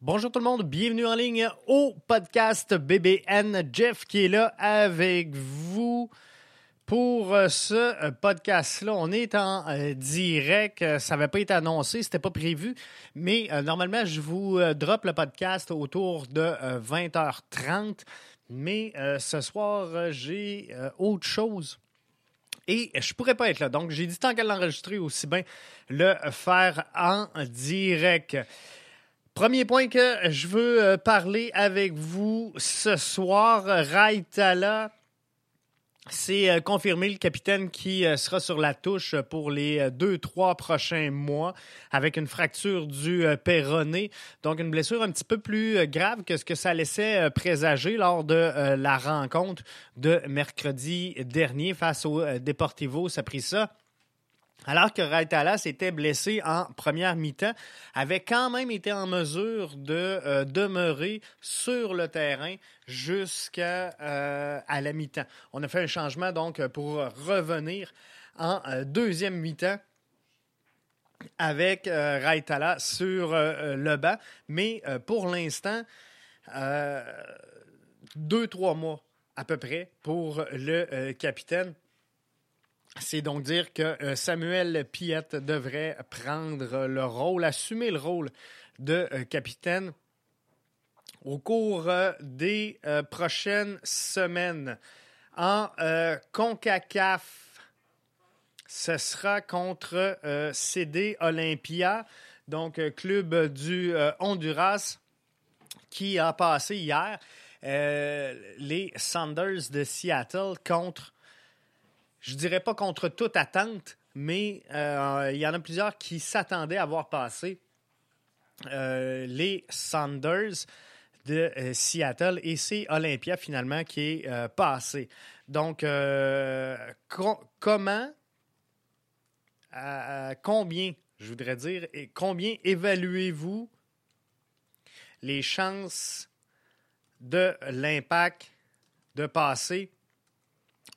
Bonjour tout le monde, bienvenue en ligne au podcast BBN. Jeff qui est là avec vous pour euh, ce euh, podcast-là. On est en euh, direct, ça n'avait pas été annoncé, c'était pas prévu, mais normalement je vous drop le podcast autour de 20h30, mais ce soir j'ai autre chose. Et je pourrais pas être là. Donc, j'ai dit tant qu'elle l'enregistrer, aussi bien le faire en direct. Premier point que je veux euh, parler avec vous ce soir, Raitala. C'est euh, confirmé le capitaine qui euh, sera sur la touche pour les deux, trois prochains mois avec une fracture du péroné. Donc, une blessure un petit peu plus grave que ce que ça laissait présager lors de la rencontre de mercredi dernier face au Deportivo ça. Alors que Raitala s'était blessé en première mi-temps, avait quand même été en mesure de euh, demeurer sur le terrain jusqu'à euh, la mi-temps. On a fait un changement donc pour revenir en euh, deuxième mi-temps avec Raitala sur le banc, mais pour l'instant, deux, trois mois à peu près pour le capitaine c'est donc dire que euh, Samuel Piette devrait prendre le rôle, assumer le rôle de euh, capitaine au cours euh, des prochaines semaines. En CONCACAF, ce sera contre CD Olympia, donc club du Honduras, qui a passé hier les Sanders de Seattle contre je dirais pas contre toute attente, mais euh, il y en a plusieurs qui s'attendaient à voir passer euh, les Sanders de euh, Seattle et c'est Olympia finalement qui est passé. Donc, comment, combien, je voudrais dire, et combien évaluez-vous les chances de l'impact de passer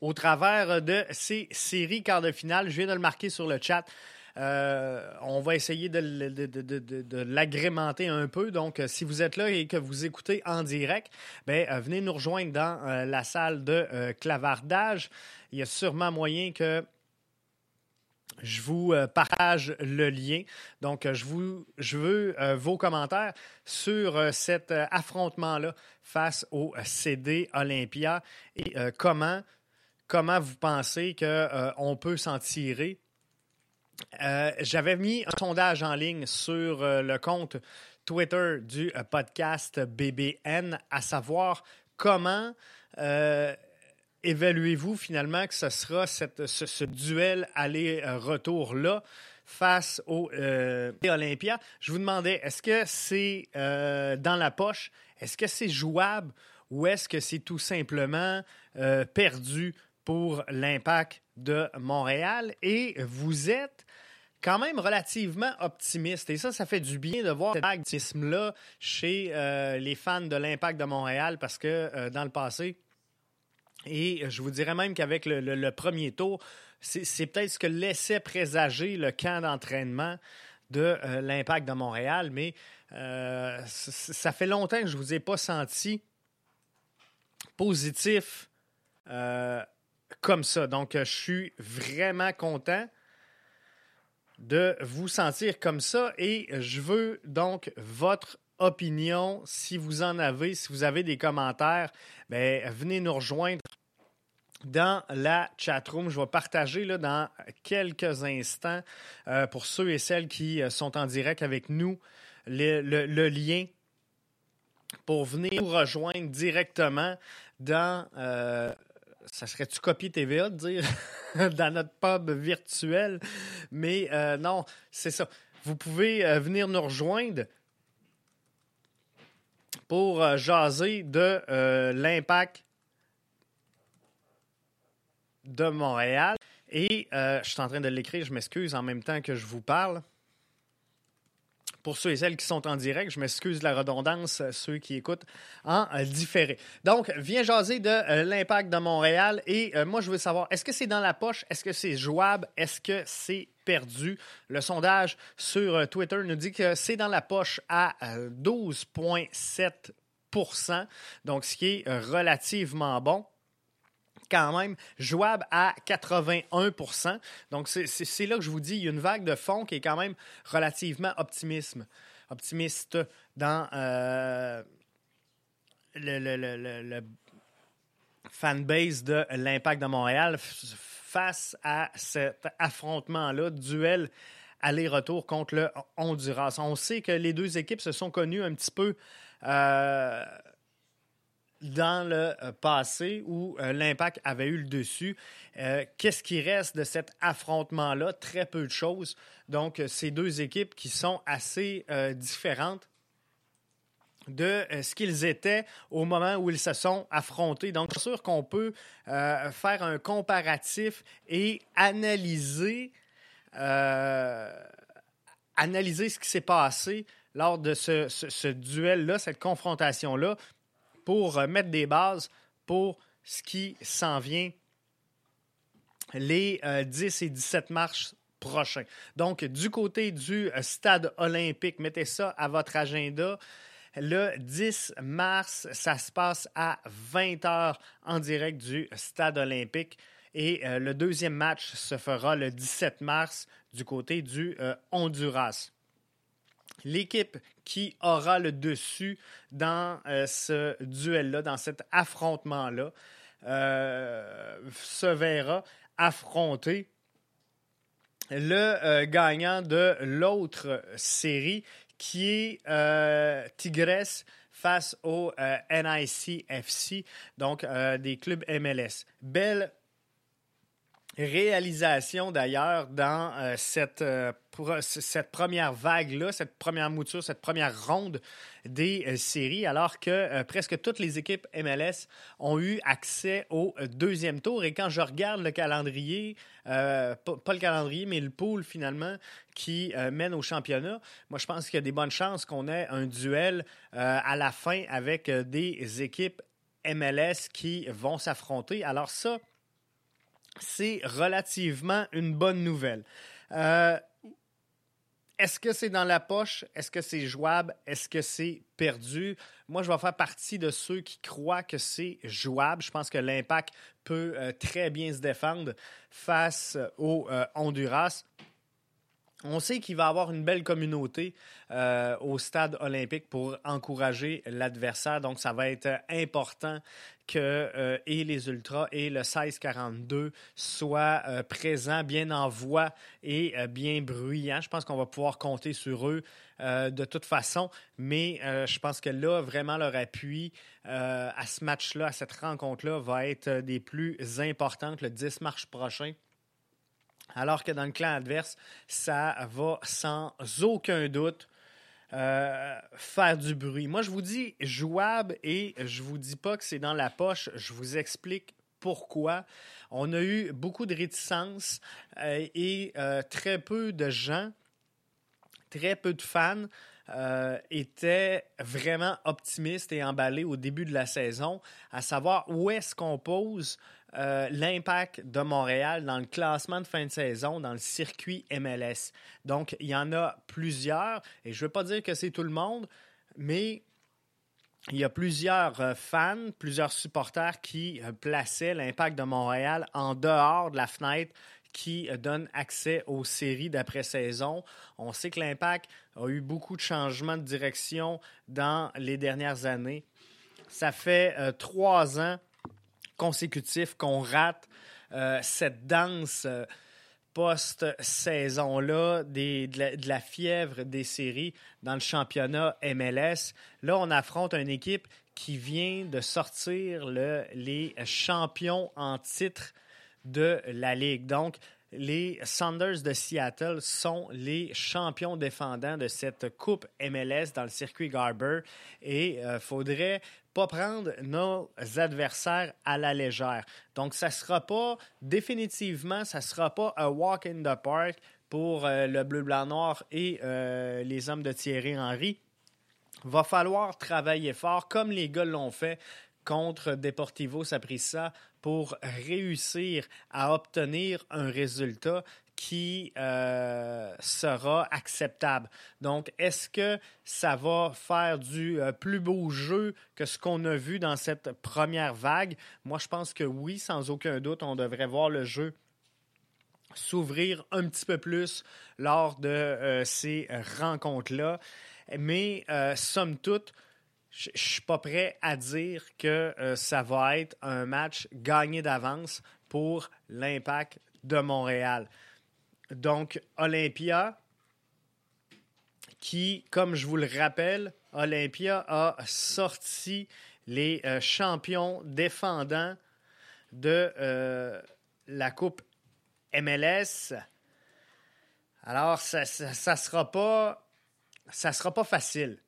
au travers de ces séries quarts de finale. Je viens de le marquer sur le chat. Euh, on va essayer de, l'agrémenter un peu. Donc, euh, si vous êtes là et que vous écoutez en direct, ben, euh, venez nous rejoindre dans la salle de clavardage. Il y a sûrement moyen que je vous partage le lien. Donc, je, vous, je veux vos commentaires sur cet affrontement-là face au CD Olympia et comment comment vous pensez qu'on euh, peut s'en tirer. Euh, j'avais mis un sondage en ligne sur euh, le compte Twitter du podcast BBN, à savoir comment évaluez-vous finalement que ce sera ce, duel aller-retour-là face au Olympia? Je vous demandais, est-ce que c'est dans la poche? Est-ce que c'est jouable? Ou est-ce que c'est tout simplement perdu pour l'impact de Montréal et vous êtes quand même relativement optimiste. Et ça, ça fait du bien de voir cet optimisme-là chez euh, les fans de l'impact de Montréal parce que euh, dans le passé, et je vous dirais même qu'avec le, premier tour, c'est peut-être ce que laissait présager le camp d'entraînement de euh, l'impact de Montréal, mais ça fait longtemps que je ne vous ai pas senti positif comme ça. Donc, euh, je suis vraiment content de vous sentir comme ça et je veux donc votre opinion. Si vous en avez, si vous avez des commentaires, bien, venez nous rejoindre dans la chatroom. Je vais partager là, dans quelques instants euh, pour ceux et celles qui euh, sont en direct avec nous le, lien pour venir nous rejoindre directement dans ça serait-tu copier TVA de dire dans notre pub virtuel? Mais euh, non, c'est ça. Vous pouvez euh, venir nous rejoindre pour euh, jaser de l'impact de Montréal. Et je suis en train de l'écrire, je m'excuse en même temps que je vous parle pour ceux et celles qui sont en direct. Je m'excuse de la redondance, euh, ceux qui écoutent en euh, différé. Donc, viens jaser de euh, l'impact de Montréal. Et moi, je veux savoir, est-ce que c'est dans la poche? Est-ce que c'est jouable? Est-ce que c'est perdu? Le sondage sur Twitter nous dit que c'est dans la poche à 12,7% donc ce qui est relativement bon quand même jouable à 81% Donc, c'est là que je vous dis, il y a une vague de fond qui est quand même relativement optimisme, optimiste dans euh, le, fanbase de l'Impact de Montréal face à cet affrontement-là, duel aller-retour contre le Honduras. On sait que les deux équipes se sont connues un petit peu euh, dans le euh, passé où euh, l'impact avait eu le dessus. Euh, qu'est-ce qui reste de cet affrontement-là? Très peu de choses. Donc, ces deux équipes qui sont assez différentes de ce qu'ils étaient au moment où ils se sont affrontés. Donc, c'est sûr qu'on peut faire un comparatif et analyser, analyser ce qui s'est passé lors de ce duel-là, cette confrontation-là, pour euh, mettre des bases pour ce qui s'en vient les 10 euh, et 17 mars prochains. Donc, du côté du euh, stade olympique, mettez ça à votre agenda. Le 10 mars, ça se passe à 20h en direct du stade olympique. Et le deuxième match se fera le 17 mars du côté du Honduras. L'équipe qui aura le dessus dans euh, ce duel-là, dans cet affrontement-là, euh, se verra affronter le euh, gagnant de l'autre série qui est Tigres face au NICFC, donc des clubs MLS. Belle réalisation d'ailleurs dans euh, cette, euh, cette première vague-là, cette première mouture, cette première ronde des euh, séries, alors que presque toutes les équipes MLS ont eu accès au deuxième tour. Et quand je regarde le calendrier, pas, le calendrier, mais le pool finalement qui mène au championnat, moi je pense qu'il y a des bonnes chances qu'on ait un duel à la fin avec des équipes MLS qui vont s'affronter. Alors ça, c'est relativement une bonne nouvelle. Euh, est-ce que c'est dans la poche? Est-ce que c'est jouable? Est-ce que c'est perdu? Moi, je vais faire partie de ceux qui croient que c'est jouable. Je pense que l'impact peut euh, très bien se défendre face au euh, Honduras. On sait qu'il va avoir une belle communauté euh, au stade olympique pour encourager l'adversaire. Donc, ça va être important que euh, les Ultras et le 1642 soient euh, présents, bien en voix et bien bruyants. Je pense qu'on va pouvoir compter sur eux de toute façon, mais je pense que là, vraiment, leur appui à ce match-là, à cette rencontre-là, va être des plus importantes le 10 mars prochain. Alors que dans le clan adverse, ça va sans aucun doute euh, faire du bruit. Moi, je vous dis jouable et je vous dis pas que c'est dans la poche. Je vous explique pourquoi. On a eu beaucoup de réticences euh, et euh, très peu de gens, très peu de fans étaient vraiment optimistes et emballés au début de la saison, à savoir où est-ce qu'on pose euh, l'impact de Montréal dans le classement de fin de saison dans le circuit MLS. Donc, il y en a plusieurs, et je ne veux pas dire que c'est tout le monde, mais il y a plusieurs euh, fans, plusieurs supporters qui euh, plaçaient l'impact de Montréal en dehors de la fenêtre qui donne accès aux séries d'après-saison. On sait que l'impact a eu beaucoup de changements de direction dans les dernières années. Ça fait trois ans consécutif qu'on rate euh, cette danse euh, post-saison-là de, la fièvre des séries dans le championnat MLS. Là, on affronte une équipe qui vient de sortir le, les champions en titre de la Ligue. Donc, les Saunders de Seattle sont les champions défendants de cette Coupe MLS dans le circuit Garber et il euh, faudrait pas prendre nos adversaires à la légère. Donc, ça sera pas, définitivement, ça sera pas un walk in the park pour euh, le bleu, blanc, noir et euh, les hommes de Thierry Henry. Va falloir travailler fort, comme les gars l'ont fait contre Deportivo Saprissa pour réussir à obtenir un résultat qui sera acceptable. Donc, est-ce que ça va faire du plus beau jeu que ce qu'on a vu dans cette première vague? Moi, je pense que oui, sans aucun doute, on devrait voir le jeu s'ouvrir un petit peu plus lors de ces rencontres-là. Mais, somme toute, je suis pas prêt à dire que euh, ça va être un match gagné d'avance pour l'impact de Montréal. Donc, Olympia, qui, comme je vous le rappelle, Olympia a sorti les euh, champions défendants de euh, la Coupe MLS. Alors, ça ne sera pas ça sera pas facile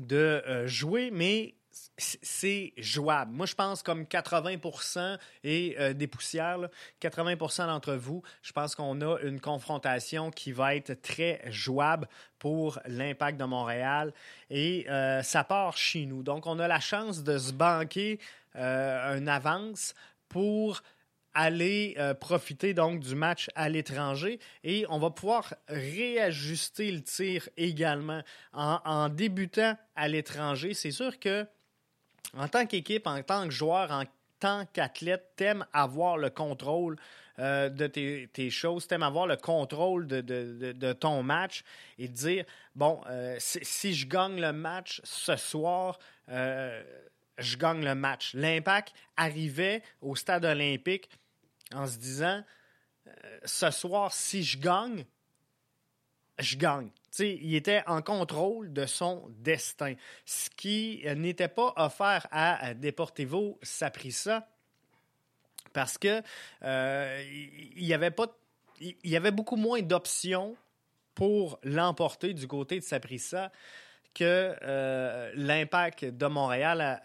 de euh, jouer, mais c'est jouable. Moi, je pense comme 80% et euh, des poussières, 80% d'entre vous, je pense qu'on a une confrontation qui va être très jouable pour l'impact de Montréal et euh, ça part chez nous. Donc, on a la chance de se banquer un avance pour aller euh, profiter donc du match à l'étranger et on va pouvoir réajuster le tir également en, débutant à l'étranger. C'est sûr que en tant qu'équipe, en tant que joueur, en tant qu'athlète, t'aimes avoir le contrôle euh, de tes, choses, t'aimes avoir le contrôle de, ton match et dire, bon, euh, si, je gagne le match ce soir, je gagne le match. L'impact arrivait au stade olympique en se disant euh, ce soir, si je gagne, je gagne. il était en contrôle de son destin. Ce qui n'était pas offert à Deportivo Saprissa parce que euh, il il y avait beaucoup moins d'options pour l'emporter du côté de Saprissa que euh, l'impact de Montréal,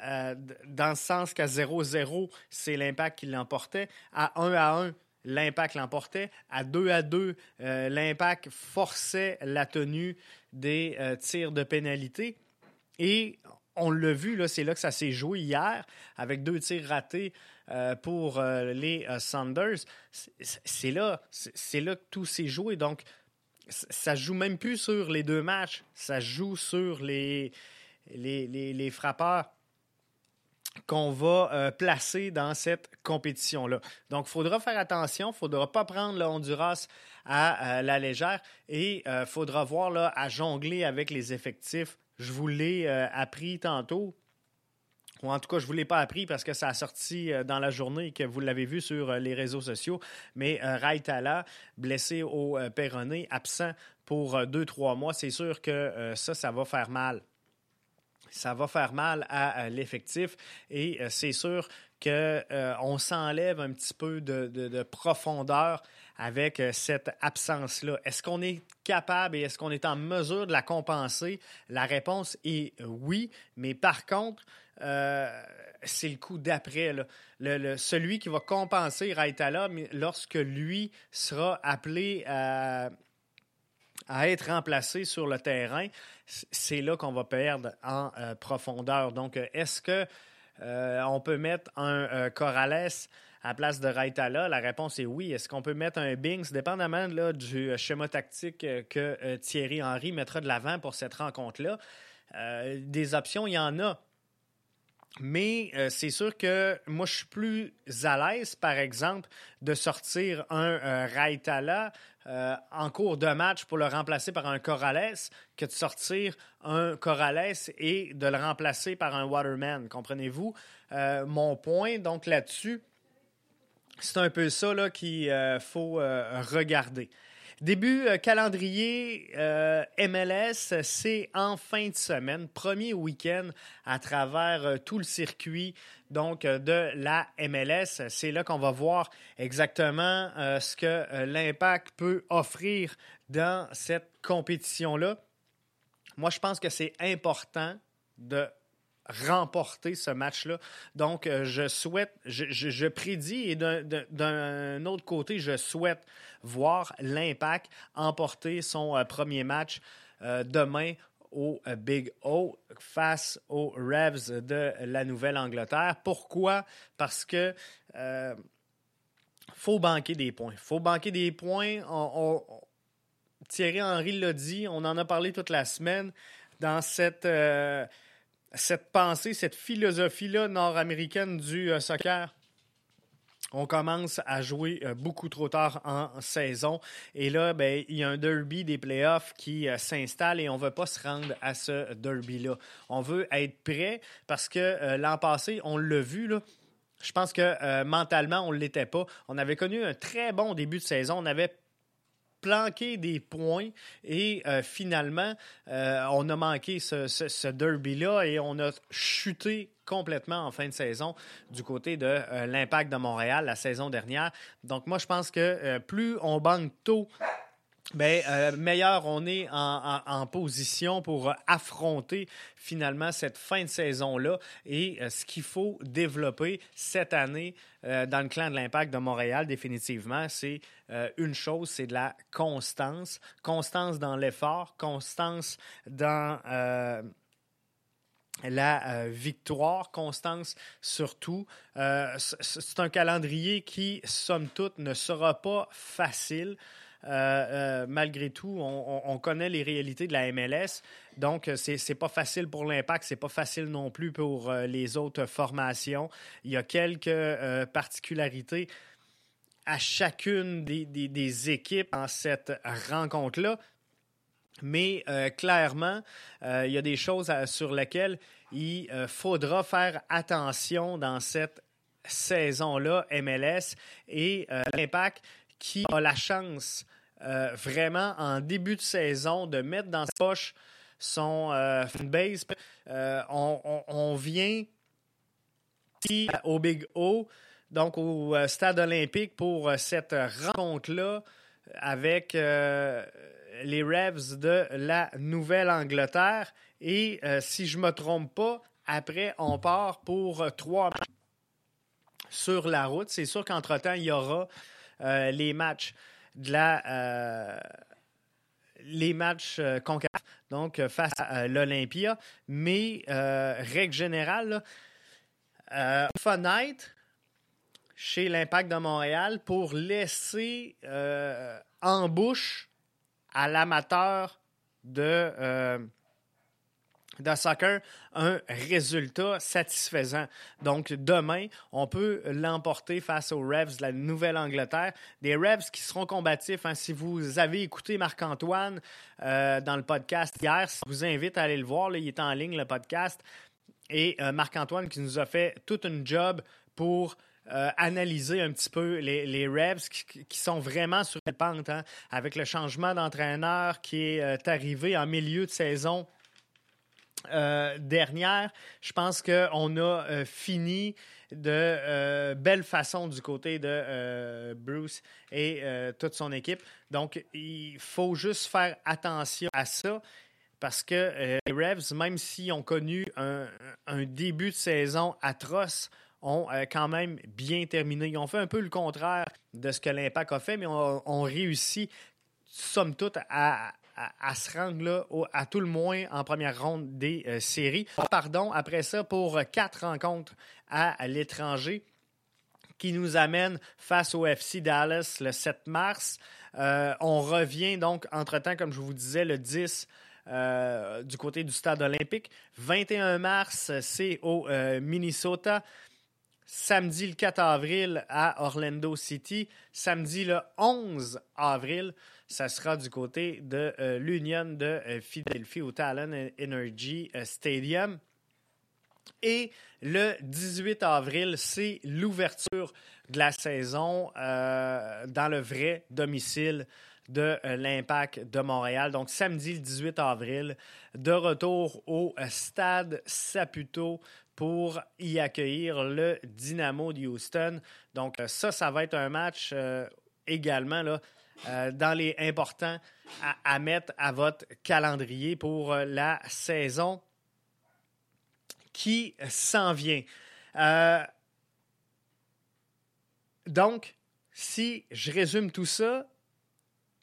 dans le sens qu'à 0-0, c'est l'impact qui l'emportait. À 1 à 1, l'impact l'emportait. À 2 à 2, euh, l'impact forçait la tenue des euh, tirs de pénalité. Et on l'a vu, c'est là que ça s'est joué hier, avec deux tirs ratés pour les Sanders. C'est là, là que tout s'est joué. Donc, ça joue même plus sur les deux matchs, ça joue sur les, les, frappeurs qu'on va euh, placer dans cette compétition-là. Donc, il faudra faire attention, il ne faudra pas prendre le Honduras à euh, la légère et il euh, faudra voir là, à jongler avec les effectifs. Je vous l'ai appris tantôt en tout cas, je ne vous l'ai pas appris parce que ça a sorti euh, dans la journée que vous l'avez vu sur euh, les réseaux sociaux. Mais euh, Raitala, blessé au péroné, absent pour deux, trois mois, c'est sûr que ça, ça va faire mal. Ça va faire mal à, l'effectif. Et c'est sûr qu'on s'enlève un petit peu de, profondeur avec cette absence-là. Est-ce qu'on est capable et est-ce qu'on est en mesure de la compenser? La réponse est oui, mais par contre, euh, c'est le coup d'après. Le, celui qui va compenser Raitala lorsque lui sera appelé à, être remplacé sur le terrain, c'est là qu'on va perdre en euh, profondeur. Donc, est-ce que euh, on peut mettre un Corrales à place de Raitala? La réponse est oui. Est-ce qu'on peut mettre un Bings, dépendamment là, du schéma tactique que Thierry Henry mettra de l'avant pour cette rencontre-là? des options, il y en a. Mais euh, c'est sûr que moi, je suis plus à l'aise, par exemple, de sortir un euh, euh, en cours de match pour le remplacer par un Corrales que de sortir un Corrales et de le remplacer par un Waterman. Comprenez-vous mon point? Donc là-dessus, c'est un peu ça qu'il faut regarder. Début euh, calendrier euh, MLS, c'est en fin de semaine, premier week-end à travers euh, tout le circuit donc de la MLS. C'est là qu'on va voir exactement ce que l'Impact peut offrir dans cette compétition-là. Moi, je pense que c'est important de remporter ce match-là. Donc, euh, je souhaite, je, prédis et d'un autre côté, je souhaite voir l'Impact emporter son euh, premier match euh, demain au Big O face aux Revs de la Nouvelle-Angleterre. Pourquoi? Parce que faut banquer des points. faut banquer des points. Thierry Henry l'a dit, on en a parlé toute la semaine dans cette, cette pensée, cette philosophie-là nord-américaine du euh, soccer. On commence à jouer euh, beaucoup trop tard en saison. Et là, ben, il y a un derby des playoffs qui s'installe et on ne veut pas se rendre à ce derby-là. On veut être prêt parce que l'an passé, on l'a vu, là, je pense que mentalement, on ne l'était pas. On avait connu un très bon début de saison. On avait planqué des points et euh, finalement, euh, on a manqué ce, derby-là et on a chuté complètement en fin de saison du côté de euh, l'impact de Montréal la saison dernière. Donc moi, je pense que plus on banque tôt ben, euh, meilleur on est en, position pour affronter finalement cette fin de saison-là et euh, ce qu'il faut développer cette année euh, dans le clan de l'impact de Montréal, définitivement, c'est une chose, c'est de la constance. Constance dans l'effort, constance dans la victoire, constance surtout. c'est un calendrier qui, somme toute, ne sera pas facile. Euh, euh, malgré tout, on, connaît les réalités de la MLS. Donc, c'est n'est pas facile pour l'impact, c'est pas facile non plus pour euh, les autres formations. Il y a quelques particularités à chacune des, équipes en cette rencontre-là. Mais clairement, il y a des choses sur lesquelles il faudra faire attention dans cette saison-là, MLS, et l'impact qui a la chance euh, vraiment en début de saison de mettre dans sa poche son euh, fanbase. Euh, on, vient au Big O, donc au stade olympique pour cette rencontre-là avec les Revs de la Nouvelle-Angleterre. Et si je ne me trompe pas, après, on part pour trois matchs sur la route. C'est sûr qu'entre-temps, il y aura les matchs de la, euh, les matchs euh, donc euh, face à l'Olympia. Mais, règle générale, fenêtre chez l'Impact de Montréal pour laisser en bouche à l'amateur de de soccer un résultat satisfaisant. Donc, demain, on peut l'emporter face aux Revs de la Nouvelle-Angleterre. Des Revs qui seront combatifs. Hein. Si vous avez écouté Marc-Antoine euh, dans le podcast hier, je vous invite à aller le voir. il est en ligne, le podcast. Et euh, Marc-Antoine qui nous a fait toute une job pour euh, analyser un petit peu les, Revs qui, sont vraiment sur la pente, hein, avec le changement d'entraîneur qui est arrivé en milieu de saison euh, dernière, je pense qu'on a euh, fini de euh, belle façon du côté de Bruce et toute son équipe. Donc, il faut juste faire attention à ça parce que les Revs, même s'ils ont connu un, début de saison atroce, ont quand même bien terminé. Ils ont fait un peu le contraire de ce que l'Impact a fait, mais ont réussi, somme toute, à, à, se rendre là, à tout le moins en première ronde des euh, séries. Pardon, après ça, pour quatre rencontres à, l'étranger qui nous amène face au FC Dallas le 7 mars. Euh, on revient donc, entre-temps, comme je vous disais, le 10 euh, du côté du stade olympique. 21 mars, c'est au Minnesota. Samedi le 4 avril à Orlando City. Samedi le 11 avril, ça sera du côté de euh, l'Union de euh, Philadelphie au Talon Energy euh, Stadium. Et le 18 avril, c'est l'ouverture de la saison dans le vrai domicile de l'Impact de Montréal. Donc, samedi le 18 avril, de retour au stade Saputo pour y accueillir le Dynamo de Houston. Donc, ça, ça va être un match également là, euh, dans les importants à, mettre à votre calendrier pour euh, la saison qui s'en vient. Euh, donc, si je résume tout ça,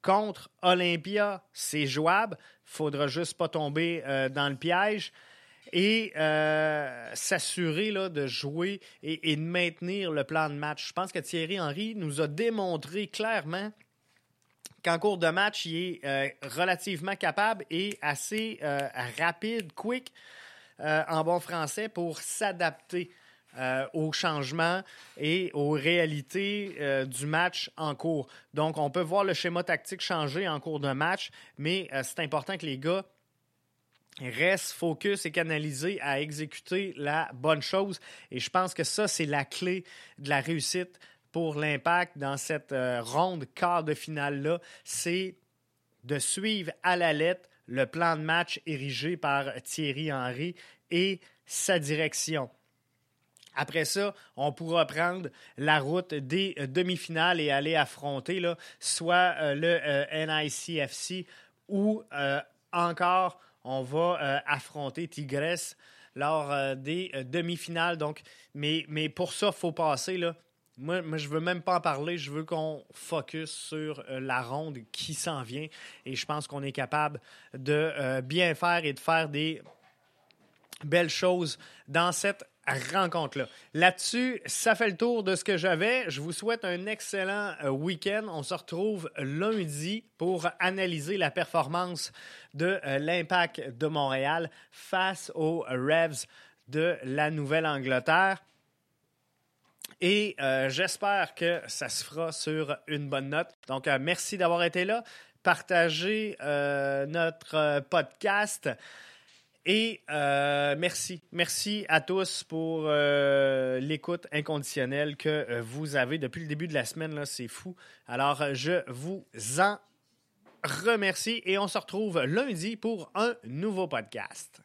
contre Olympia, c'est jouable. Faudra juste pas tomber dans le piège. et s'assurer de jouer et, de maintenir le plan de match. Je pense que Thierry Henry nous a démontré clairement qu'en cours de match, il est euh, relativement capable et assez euh, rapide, quick, en bon français, pour s'adapter aux changements et aux réalités du match en cours. Donc, on peut voir le schéma tactique changer en cours de match, mais c'est important que les gars reste focus et canalisé à exécuter la bonne chose. Et je pense que ça, c'est la clé de la réussite pour l'impact dans cette euh, ronde quart de finale-là. C'est de suivre à la lettre le plan de match érigé par Thierry Henry et sa direction. Après ça, on pourra prendre la route des euh, demi-finales et aller affronter là, soit euh, le NICFC ou encore on va affronter Tigres lors des demi-finales. Donc, mais, mais pour ça, il faut passer. Là. Moi, moi, je veux même pas en parler. Je veux qu'on focus sur la ronde qui s'en vient. Et je pense qu'on est capable de bien faire et de faire des belles choses dans cette rencontre-là. Là-dessus, ça fait le tour de ce que j'avais. Je vous souhaite un excellent euh, week-end. On se retrouve lundi pour analyser la performance de euh, l'Impact de Montréal face aux Revs de la Nouvelle-Angleterre. Et euh, j'espère que ça se fera sur une bonne note. Donc, merci d'avoir été là. Partagez notre podcast. Et euh, merci. Merci à tous pour euh, l'écoute inconditionnelle que euh, vous avez depuis le début de la semaine. C'est fou. Alors, je vous en remercie et on se retrouve lundi pour un nouveau podcast.